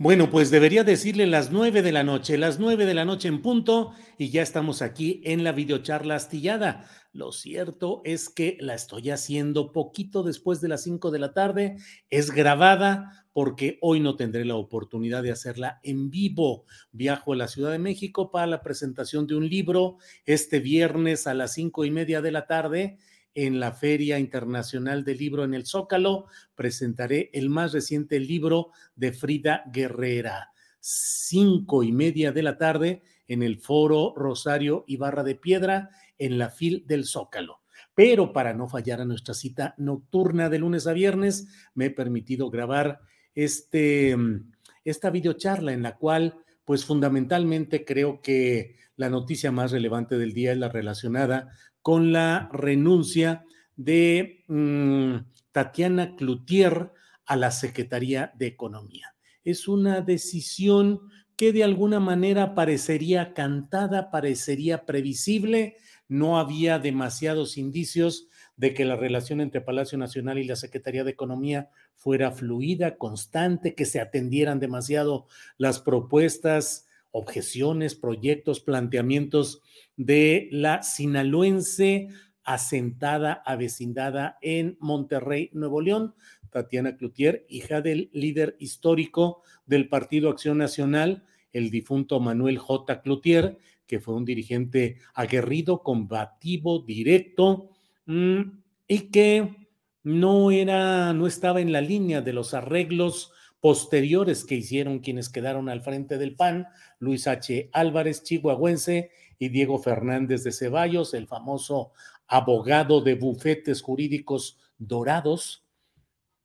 Bueno, pues debería decirle las nueve de la noche, las nueve de la noche en punto, y ya estamos aquí en la videocharla astillada. Lo cierto es que la estoy haciendo poquito después de las cinco de la tarde. Es grabada porque hoy no tendré la oportunidad de hacerla en vivo. Viajo a la Ciudad de México para la presentación de un libro este viernes a las cinco y media de la tarde en la Feria Internacional del Libro en el Zócalo. Presentaré el más reciente libro de Frida Guerrera. Cinco y media de la tarde en el Foro Rosario Ibarra de Piedra en la FIL del Zócalo. Pero para no fallar a nuestra cita nocturna de lunes a viernes, me he permitido grabar este, esta videocharla en la cual, pues fundamentalmente creo que la noticia más relevante del día es la relacionada con la renuncia de mm, Tatiana Cloutier a la Secretaría de Economía. Es una decisión que de alguna manera parecería cantada, parecería previsible, no había demasiados indicios de que la relación entre Palacio Nacional y la Secretaría de Economía fuera fluida, constante, que se atendieran demasiado las propuestas, objeciones, proyectos, planteamientos de la sinaloense asentada, avecindada en Monterrey, Nuevo León, Tatiana Cloutier, hija del líder histórico del Partido Acción Nacional, el difunto Manuel J. Cloutier, que fue un dirigente aguerrido, combativo, directo, mm, y que no era, no estaba en la línea de los arreglos posteriores que hicieron quienes quedaron al frente del PAN, Luis H. Álvarez, chihuahuense, y Diego Fernández de Ceballos, el famoso abogado de bufetes jurídicos dorados.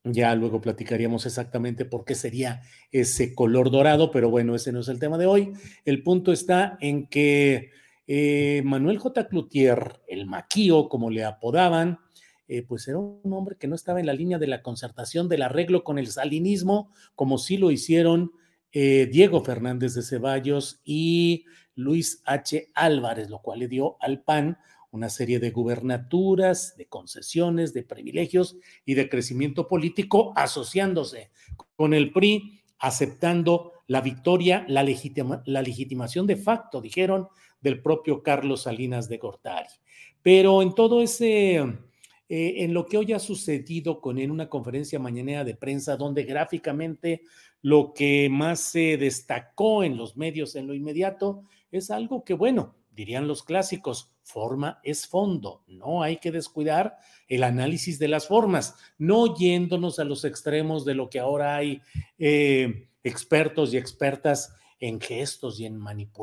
Ya luego platicaríamos exactamente por qué sería ese color dorado, pero bueno, ese no es el tema de hoy. El punto está en que eh, Manuel J. Cloutier, el maquío, como le apodaban, eh, pues era un hombre que no estaba en la línea de la concertación del arreglo con el salinismo, como sí lo hicieron eh, Diego Fernández de Ceballos y Luis H. Álvarez, lo cual le dio al PAN una serie de gubernaturas, de concesiones, de privilegios y de crecimiento político asociándose con el PRI, aceptando la victoria, la, la legitimación de facto, dijeron, del propio Carlos Salinas de Gortari. Pero en todo ese, eh, en lo que hoy ha sucedido con en una conferencia mañanera de prensa donde gráficamente lo que más se destacó en los medios en lo inmediato es algo que, bueno, dirían los clásicos, forma es fondo, no hay que descuidar el análisis de las formas, no yéndonos a los extremos de lo que ahora hay eh, expertos y expertas en gestos y en,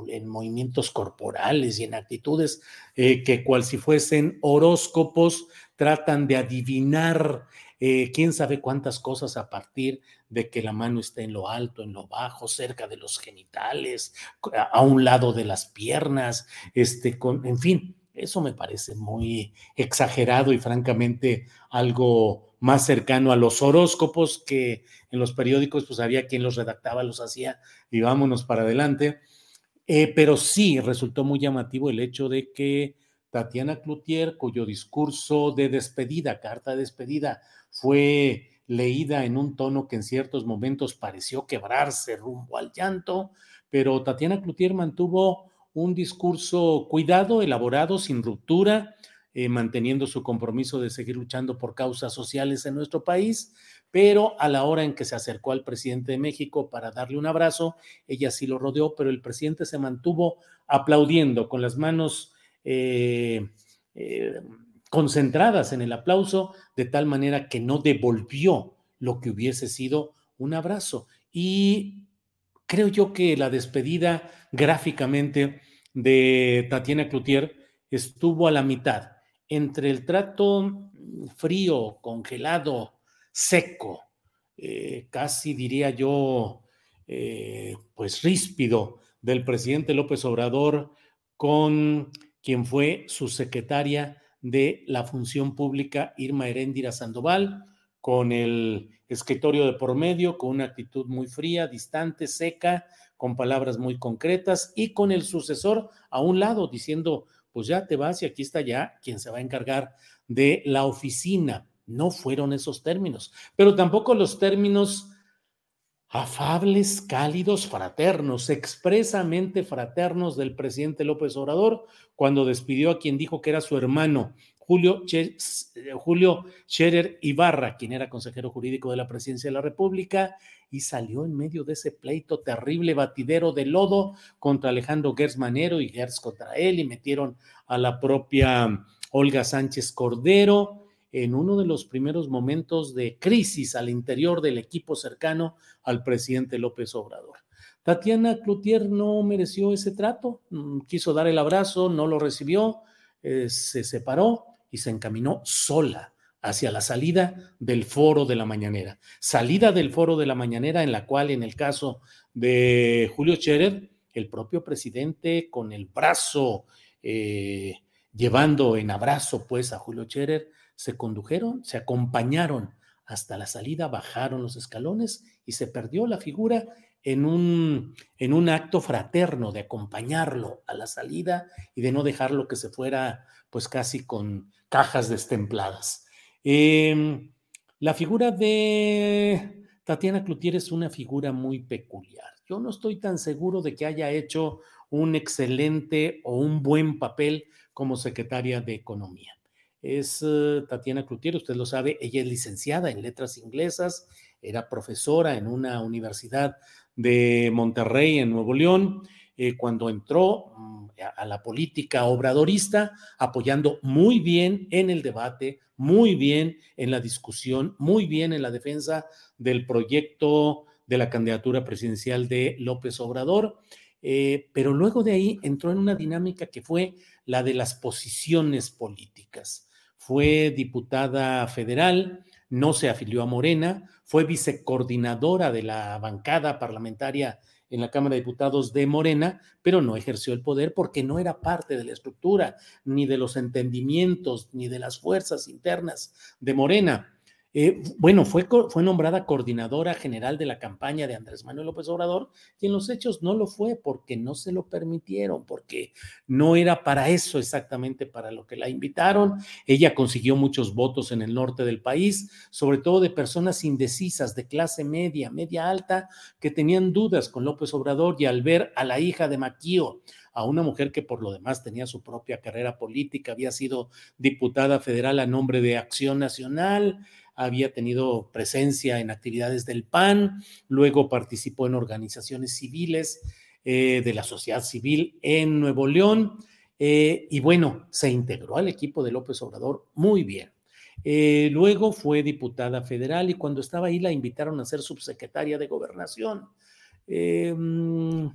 en movimientos corporales y en actitudes eh, que cual si fuesen horóscopos tratan de adivinar eh, quién sabe cuántas cosas a partir de que la mano esté en lo alto, en lo bajo, cerca de los genitales, a, un lado de las piernas, este, con, en fin, eso me parece muy exagerado y francamente algo más cercano a los horóscopos que en los periódicos, pues había quien los redactaba, los hacía y vámonos para adelante. Eh, pero sí resultó muy llamativo el hecho de que Tatiana Cloutier, cuyo discurso de despedida, carta de despedida, fue leída en un tono que en ciertos momentos pareció quebrarse rumbo al llanto, pero Tatiana Cloutier mantuvo un discurso cuidado, elaborado, sin ruptura, eh, manteniendo su compromiso de seguir luchando por causas sociales en nuestro país, pero a la hora en que se acercó al presidente de México para darle un abrazo, ella sí lo rodeó, pero el presidente se mantuvo aplaudiendo con las manos eh, eh, concentradas en el aplauso, de tal manera que no devolvió lo que hubiese sido un abrazo. Y creo yo que la despedida gráficamente de Tatiana Cloutier estuvo a la mitad entre el trato frío, congelado, seco, eh, casi diría yo, eh, pues ríspido del presidente López Obrador con quien fue su secretaria de la función pública, Irma Heréndira Sandoval, con el escritorio de por medio, con una actitud muy fría, distante, seca, con palabras muy concretas y con el sucesor a un lado diciendo, pues ya te vas y aquí está ya quien se va a encargar de la oficina. No fueron esos términos, pero tampoco los términos afables, cálidos, fraternos, expresamente fraternos del presidente López Obrador cuando despidió a quien dijo que era su hermano, Julio, Julio Scherer Ibarra, quien era consejero jurídico de la presidencia de la República, y salió en medio de ese pleito terrible, batidero de lodo contra Alejandro Gers Manero y Gers contra él, y metieron a la propia Olga Sánchez Cordero en uno de los primeros momentos de crisis al interior del equipo cercano al presidente López Obrador. Tatiana Cloutier no mereció ese trato, mm, quiso dar el abrazo, no lo recibió, eh, se separó y se encaminó sola hacia la salida del foro de la mañanera. Salida del foro de la mañanera en la cual en el caso de Julio Scherer, el propio presidente con el brazo eh, llevando en abrazo pues a Julio Scherer, se condujeron, se acompañaron hasta la salida, bajaron los escalones y se perdió la figura en un, en un acto fraterno de acompañarlo a la salida y de no dejarlo que se fuera pues casi con cajas destempladas. Em, la figura de Tatiana Cloutier es una figura muy peculiar. Yo no estoy tan seguro de que haya hecho un excelente o un buen papel como secretaria de Economía es eh, Tatiana Cloutier, usted lo sabe, ella es licenciada en letras inglesas, era profesora en una universidad de Monterrey, en Nuevo León, eh, cuando entró mm, a la política obradorista, apoyando muy bien en el debate, muy bien en la discusión, muy bien en la defensa del proyecto de la candidatura presidencial de López Obrador. Eh, pero luego de ahí entró en una dinámica que fue la de las posiciones políticas fue diputada federal, no se afilió a Morena, fue vicecoordinadora de la bancada parlamentaria en la Cámara de Diputados de Morena, pero no ejerció el poder porque no era parte de la estructura, ni de los entendimientos, ni de las fuerzas internas de Morena. Eh, bueno, fue, fue nombrada coordinadora general de la campaña de Andrés Manuel López Obrador y en los hechos no lo fue porque no se lo permitieron, porque no era para eso exactamente para lo que la invitaron. Ella consiguió muchos votos en el norte del país, sobre todo de personas indecisas, de clase media, media alta, que tenían dudas con López Obrador y al ver a la hija de Maquío, a una mujer que por lo demás tenía su propia carrera política, había sido diputada federal a nombre de Acción Nacional, había tenido presencia en actividades del PAN, luego participó en organizaciones civiles eh, de la sociedad civil en Nuevo León eh, y bueno, se integró al equipo de López Obrador muy bien. Eh, luego fue diputada federal y cuando estaba ahí la invitaron a ser subsecretaria de gobernación. Mm,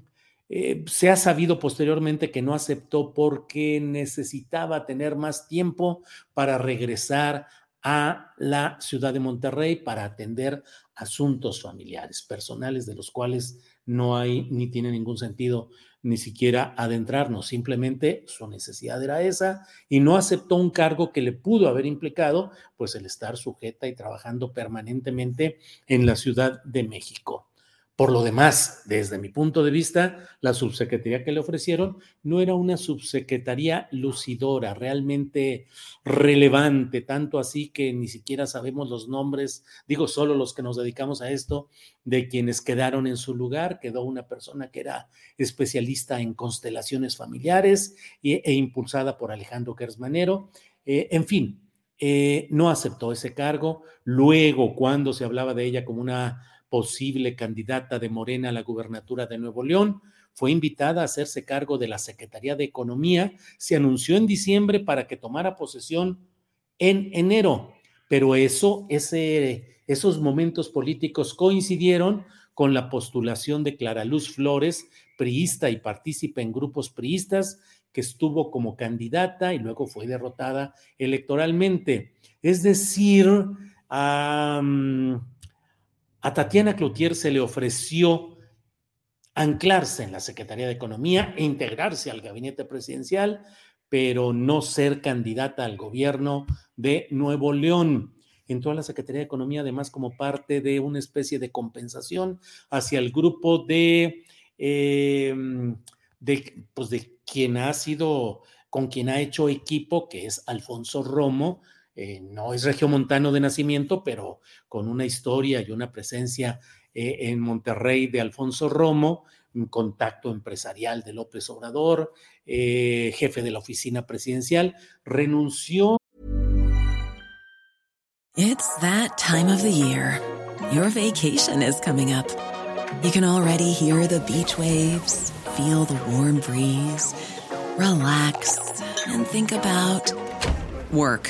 se ha sabido posteriormente que no aceptó porque necesitaba tener más tiempo para regresar a la ciudad de Monterrey para atender asuntos familiares, personales, de los cuales no hay ni tiene ningún sentido ni siquiera adentrarnos. Simplemente su necesidad era esa y no aceptó un cargo que le pudo haber implicado, pues el estar sujeta y trabajando permanentemente en la Ciudad de México. Por lo demás, desde mi punto de vista, la subsecretaría que le ofrecieron no era una subsecretaría lucidora, realmente relevante, tanto así que ni siquiera sabemos los nombres, digo solo los que nos dedicamos a esto, de quienes quedaron en su lugar. Quedó una persona que era especialista en constelaciones familiares e, impulsada por Alejandro Gersmanero. Eh, en fin, eh, no aceptó ese cargo. Luego, cuando se hablaba de ella como una posible candidata de Morena a la gubernatura de Nuevo León. Fue invitada a hacerse cargo de la Secretaría de Economía. Se anunció en diciembre para que tomara posesión en enero, pero eso, ese, esos momentos políticos coincidieron con la postulación de Clara Luz Flores, priista y partícipe en grupos priistas, que estuvo como candidata y luego fue derrotada electoralmente. Es decir, a Tatiana Cloutier se le ofreció anclarse en la Secretaría de Economía e integrarse al gabinete presidencial, pero no ser candidata al gobierno de Nuevo León. Entró a la Secretaría de Economía además como parte de una especie de compensación hacia el grupo de, em, de, pues de quien ha sido, con quien ha hecho equipo, que es Alfonso Romo, eh, no es regiomontano de nacimiento, pero con una historia y una presencia eh, en Monterrey de Alfonso Romo, un contacto empresarial de López Obrador, eh, jefe de la oficina presidencial, renunció. It's that time of the year. Your vacation is coming up. You can already hear the beach waves, feel the warm breeze, relax and think about work.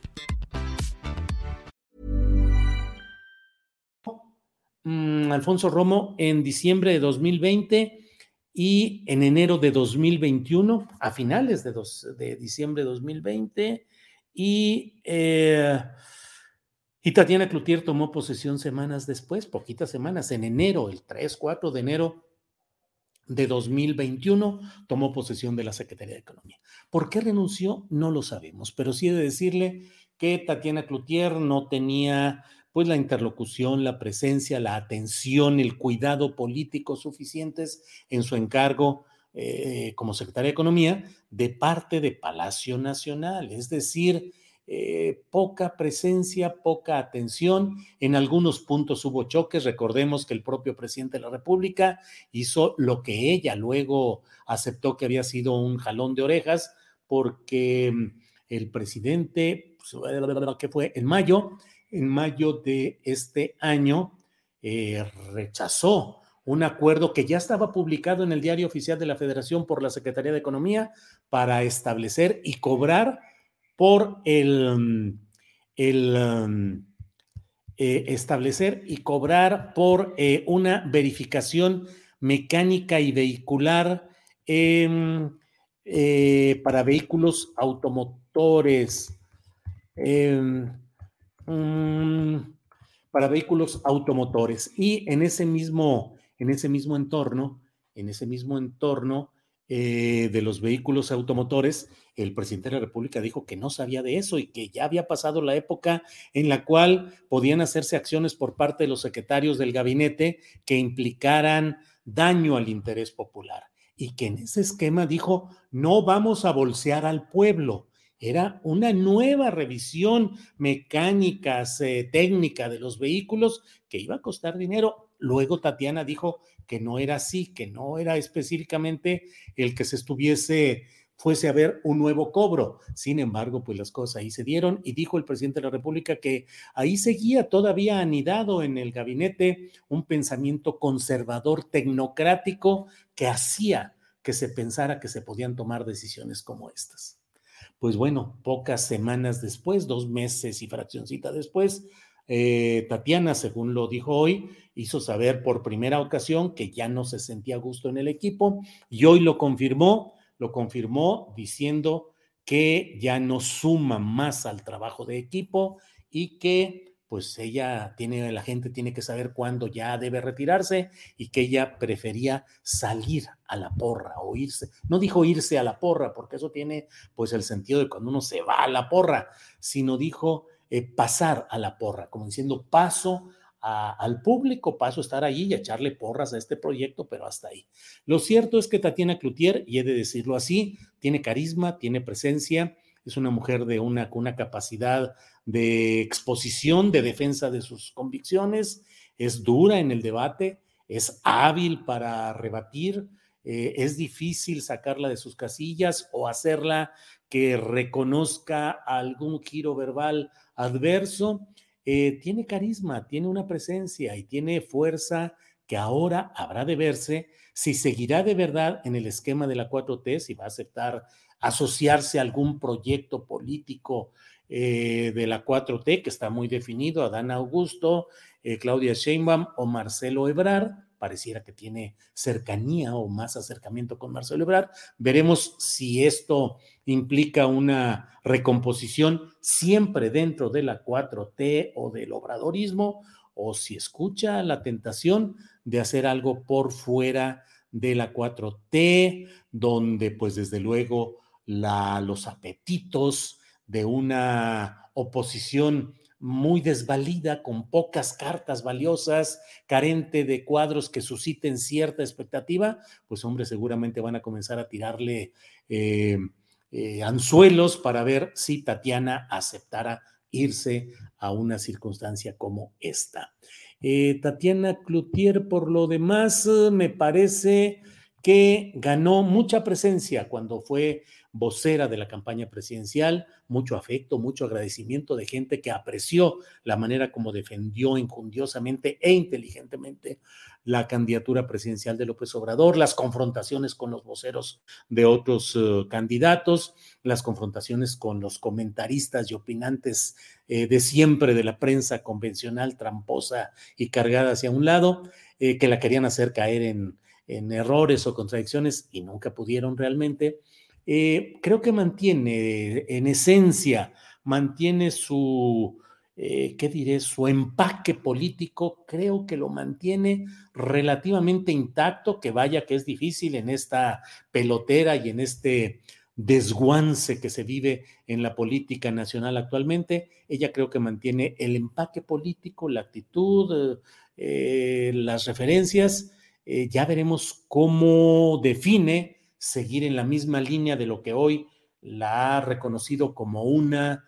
Mm, Alfonso Romo en diciembre de 2020 y en enero de 2021, a finales de, de diciembre de 2020, y, eh, y Tatiana Cloutier tomó posesión semanas después, poquitas semanas, en enero, el 3, 4 de enero de 2021, tomó posesión de la Secretaría de Economía. ¿Por qué renunció? No lo sabemos, pero sí he de decirle que Tatiana Cloutier no tenía pues la interlocución, la presencia, la atención, el cuidado político suficientes en su encargo eh, como secretaria de Economía de parte de Palacio Nacional, es decir, eh, poca presencia, poca atención. En algunos puntos hubo choques. Recordemos que el propio presidente de la República hizo lo que ella luego aceptó que había sido un jalón de orejas, porque el presidente, pues, que fue en mayo, en mayo de este año eh, rechazó un acuerdo que ya estaba publicado en el Diario Oficial de la Federación por la Secretaría de Economía para establecer y cobrar por el, um, eh, establecer y cobrar por eh, una verificación mecánica y vehicular para vehículos automotores. Mm, para vehículos automotores. Y en ese mismo, en ese mismo entorno, en ese mismo entorno eh, de los vehículos automotores, el presidente de la República dijo que no sabía de eso y que ya había pasado la época en la cual podían hacerse acciones por parte de los secretarios del gabinete que implicaran daño al interés popular. Y que en ese esquema dijo, no vamos a bolsear al pueblo, era una nueva revisión mecánica, técnica de los vehículos que iba a costar dinero. Luego Tatiana dijo que no era así, que no era específicamente el que se estuviese fuese a haber un nuevo cobro. Sin embargo, pues las cosas ahí se dieron y dijo el presidente de la República que ahí seguía todavía anidado en el gabinete un pensamiento conservador tecnocrático que hacía que se pensara que se podían tomar decisiones como estas. Pues bueno, pocas semanas después, dos meses y fraccioncita después, eh, Tatiana, según lo dijo hoy, hizo saber por primera ocasión que ya no se sentía a gusto en el equipo y hoy lo confirmó lo confirmó diciendo que ya no suma más al trabajo de equipo y que pues ella tiene, la gente tiene que saber cuándo ya debe retirarse y que ella prefería salir a la porra o irse. No dijo irse a la porra, porque eso tiene pues el sentido de cuando uno se va a la porra, sino dijo eh, pasar a la porra, como diciendo paso al público, paso a estar allí y a echarle porras a este proyecto, pero hasta ahí. Lo cierto es que Tatiana Cloutier, y he de decirlo así, tiene carisma, tiene presencia, es una mujer de una, capacidad de exposición, de defensa de sus convicciones, es dura en el debate, es hábil para rebatir, eh, es difícil sacarla de sus casillas o hacerla que reconozca algún giro verbal adverso. Eh, tiene carisma, tiene una presencia y tiene fuerza que ahora habrá de verse si seguirá de verdad en el esquema de la 4T, si va a aceptar asociarse a algún proyecto político eh, de la 4T, que está muy definido, Adán Augusto, eh, Claudia Sheinbaum o Marcelo Ebrard, pareciera que tiene cercanía o más acercamiento con Marcelo Ebrard. Veremos si esto implica una recomposición siempre dentro de la 4T o del obradorismo, o si escucha la tentación de hacer algo por fuera de la 4T, donde pues desde luego la, los apetitos de una oposición muy desvalida, con pocas cartas valiosas, carente de cuadros que susciten cierta expectativa, pues hombre, seguramente van a comenzar a tirarle eh, eh, anzuelos para ver si Tatiana aceptara irse a una circunstancia como esta. Eh, Tatiana Cloutier, por lo demás, me parece que ganó mucha presencia cuando fue vocera de la campaña presidencial, mucho afecto, mucho agradecimiento de gente que apreció la manera como defendió injundiosamente e inteligentemente la candidatura presidencial de López Obrador, las confrontaciones con los voceros de otros eh, candidatos, las confrontaciones con los comentaristas y opinantes eh, de siempre de la prensa convencional, tramposa y cargada hacia un lado, eh, que la querían hacer caer en, en errores o contradicciones y nunca pudieron realmente eh, creo que mantiene, en esencia, mantiene su, eh, ¿qué diré? Su empaque político, creo que lo mantiene relativamente intacto, que vaya que es difícil en esta pelotera y en este desguance que se vive en la política nacional actualmente. Ella creo que mantiene el empaque político, la actitud, eh, las referencias. Ya veremos cómo define seguir en la misma línea de lo que hoy la ha reconocido como una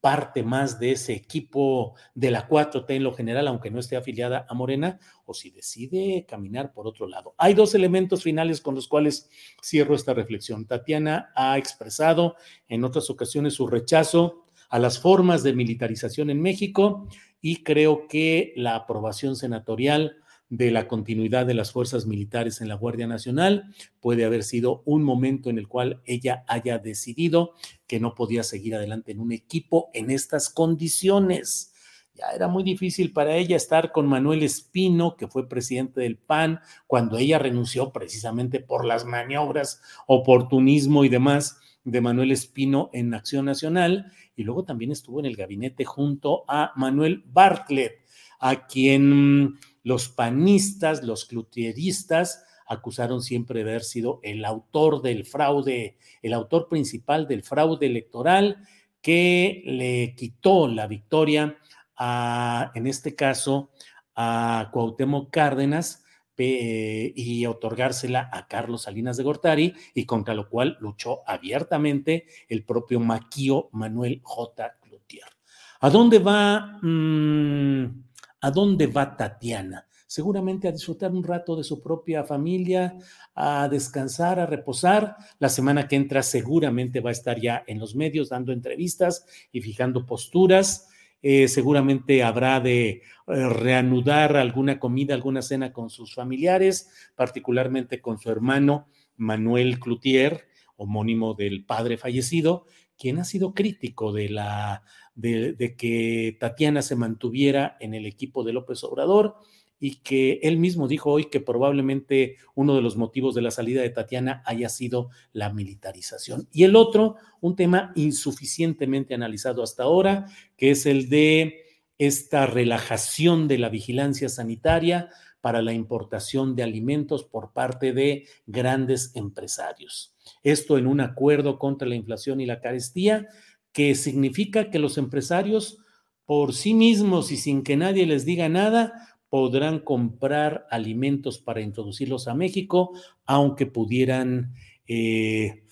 parte más de ese equipo de la 4T en lo general, aunque no esté afiliada a Morena, o si decide caminar por otro lado. Hay dos elementos finales con los cuales cierro esta reflexión. Tatiana ha expresado en otras ocasiones su rechazo a las formas de militarización en México y creo que la aprobación senatorial de la continuidad de las fuerzas militares en la Guardia Nacional. Puede haber sido un momento en el cual ella haya decidido que no podía seguir adelante en un equipo en estas condiciones. Ya era muy difícil para ella estar con Manuel Espino, que fue presidente del PAN, cuando ella renunció precisamente por las maniobras, oportunismo y demás de Manuel Espino en Acción Nacional. Y luego también estuvo en el gabinete junto a Manuel Bartlett, a quien los panistas, los clutieristas, acusaron siempre de haber sido el autor del fraude, el autor principal del fraude electoral que le quitó la victoria a, en este caso, a Cuauhtémoc Cárdenas y otorgársela a Carlos Salinas de Gortari y contra lo cual luchó abiertamente el propio maquío Manuel J. Cloutier. ¿A dónde va? Mm, ¿A dónde va Tatiana? seguramente a disfrutar un rato de su propia familia, a descansar, a reposar. La semana que entra seguramente va a estar ya en los medios dando entrevistas y fijando posturas. Eh, seguramente habrá de eh, reanudar alguna comida, alguna cena con sus familiares, particularmente con su hermano Manuel Cloutier, homónimo del padre fallecido, quien ha sido crítico de la de, que Tatiana se mantuviera en el equipo de López Obrador y que él mismo dijo hoy que probablemente uno de los motivos de la salida de Tatiana haya sido la militarización. Y el otro, un tema insuficientemente analizado hasta ahora, que es el de esta relajación de la vigilancia sanitaria para la importación de alimentos por parte de grandes empresarios. Esto en un acuerdo contra la inflación y la carestía, que significa que los empresarios por sí mismos y sin que nadie les diga nada, podrán comprar alimentos para introducirlos a México, aunque pudieran eh,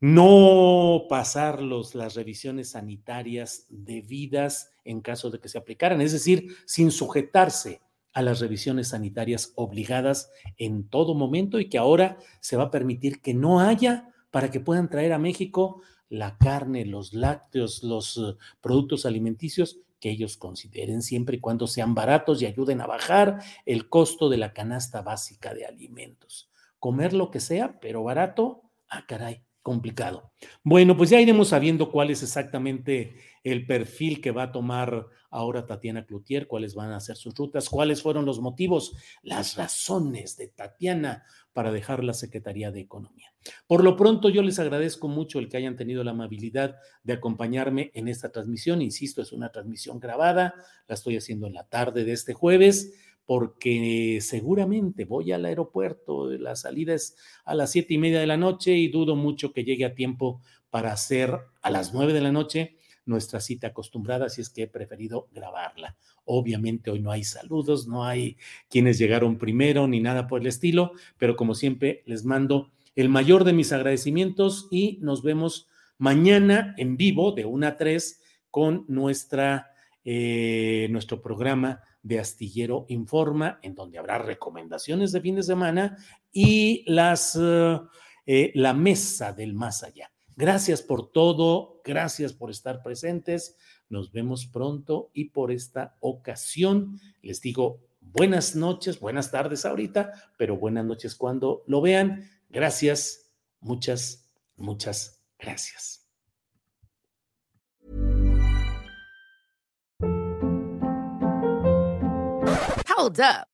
no pasarlos las revisiones sanitarias debidas en caso de que se aplicaran, es decir, sin sujetarse a las revisiones sanitarias obligadas en todo momento y que ahora se va a permitir que no haya para que puedan traer a México la carne, los lácteos, los eh, productos alimenticios que ellos consideren siempre y cuando sean baratos y ayuden a bajar el costo de la canasta básica de alimentos. Comer lo que sea, pero barato, ah, caray, complicado. Bueno, pues ya iremos sabiendo cuál es exactamente el perfil que va a tomar ahora Tatiana Cloutier, cuáles van a ser sus rutas, cuáles fueron los motivos, las razones de Tatiana para dejar la Secretaría de Economía. Por lo pronto, yo les agradezco mucho el que hayan tenido la amabilidad de acompañarme en esta transmisión. Insisto, es una transmisión grabada, la estoy haciendo en la tarde de este jueves porque seguramente voy al aeropuerto, la salida es a las siete y media de la noche y dudo mucho que llegue a tiempo para hacer a las nueve de la noche nuestra cita acostumbrada, así es que he preferido grabarla. Obviamente hoy no hay saludos, no hay quienes llegaron primero ni nada por el estilo, pero como siempre les mando el mayor de mis agradecimientos y nos vemos mañana en vivo de 1 a 3 con nuestra, eh, nuestro programa de Astillero Informa, en donde habrá recomendaciones de fin de semana y las, eh, la mesa del más allá. Gracias por todo, gracias por estar presentes. Nos vemos pronto y por esta ocasión les digo buenas noches, buenas tardes ahorita, pero buenas noches cuando lo vean. Gracias, muchas, muchas gracias. Hold up.